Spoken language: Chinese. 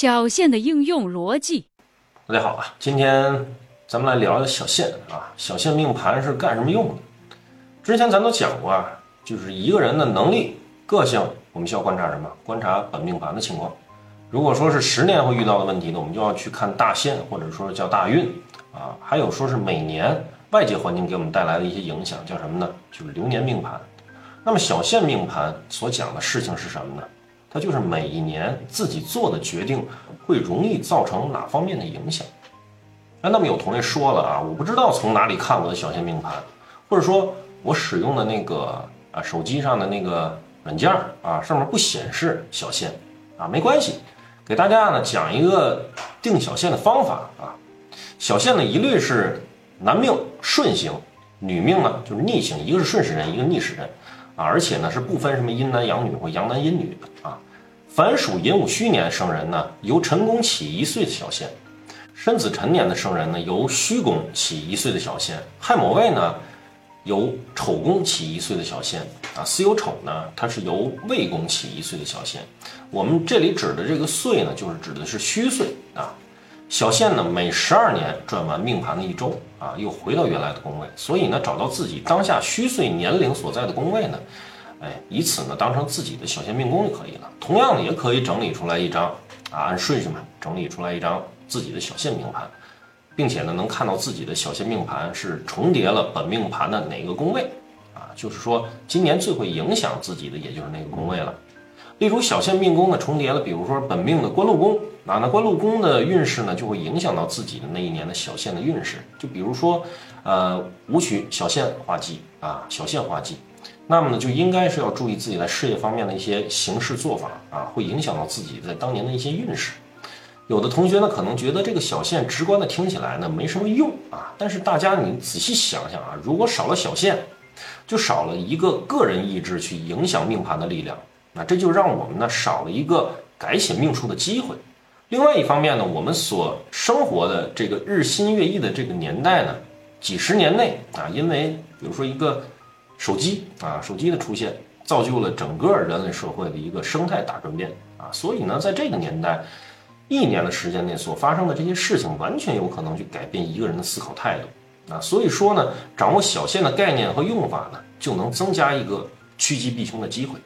小线的应用逻辑。大家好啊，今天咱们来聊聊小线啊。小线命盘是干什么用的？之前咱都讲过啊，就是一个人的能力、个性，我们需要观察什么？观察本命盘的情况。如果说是十年会遇到的问题呢，我们就要去看大限，或者说叫大运啊。还有说是每年外界环境给我们带来的一些影响，叫什么呢？就是流年命盘。那么小限命盘所讲的事情是什么呢？它就是每一年自己做的决定会容易造成哪方面的影响。哎，那么有同学说了啊，我不知道从哪里看我的小限命盘，或者说我使用的那个啊手机上的那个软件啊上面不显示小限啊，没关系。给大家呢讲一个定小限的方法啊，小限呢一律是男命顺行，女命呢就是逆行，一个是顺时针，一个逆时针啊，而且呢是不分什么阴男阳女或阳男阴女的啊。凡属寅午戌年生人呢，由辰宫起一岁的小限；申子辰年的生人呢，由戌宫起一岁的小限；亥卯未呢，由丑宫起一岁的小限啊。巳酉丑呢，它是由未宫起一岁的小限。我们这里指的这个岁呢，就是指的是虚岁啊。小限呢，每十二年转完命盘的一周啊，又回到原来的宫位。所以呢，找到自己当下虚岁年龄所在的宫位呢，哎，以此呢当成自己的小限命宫就可以了。同样的，也可以整理出来一张啊，按顺序嘛，整理出来一张自己的小限命盘，并且呢，能看到自己的小限命盘是重叠了本命盘的哪个宫位啊？就是说，今年最会影响自己的，也就是那个宫位了。例如小限命宫呢重叠了，比如说本命的官禄宫啊，那官禄宫的运势呢就会影响到自己的那一年的小限的运势。就比如说，呃，武曲小限化忌啊，小限化忌，那么呢就应该是要注意自己在事业方面的一些行事做法啊，会影响到自己在当年的一些运势。有的同学呢可能觉得这个小限直观的听起来呢没什么用啊，但是大家你仔细想想啊，如果少了小限，就少了一个个人意志去影响命盘的力量。那这就让我们呢少了一个改写命数的机会。另外一方面呢，我们所生活的这个日新月异的这个年代呢，几十年内啊，因为比如说一个手机啊，手机的出现，造就了整个人类社会的一个生态大转变啊。所以呢，在这个年代，一年的时间内所发生的这些事情，完全有可能去改变一个人的思考态度啊。所以说呢，掌握小线的概念和用法呢，就能增加一个趋吉避凶的机会。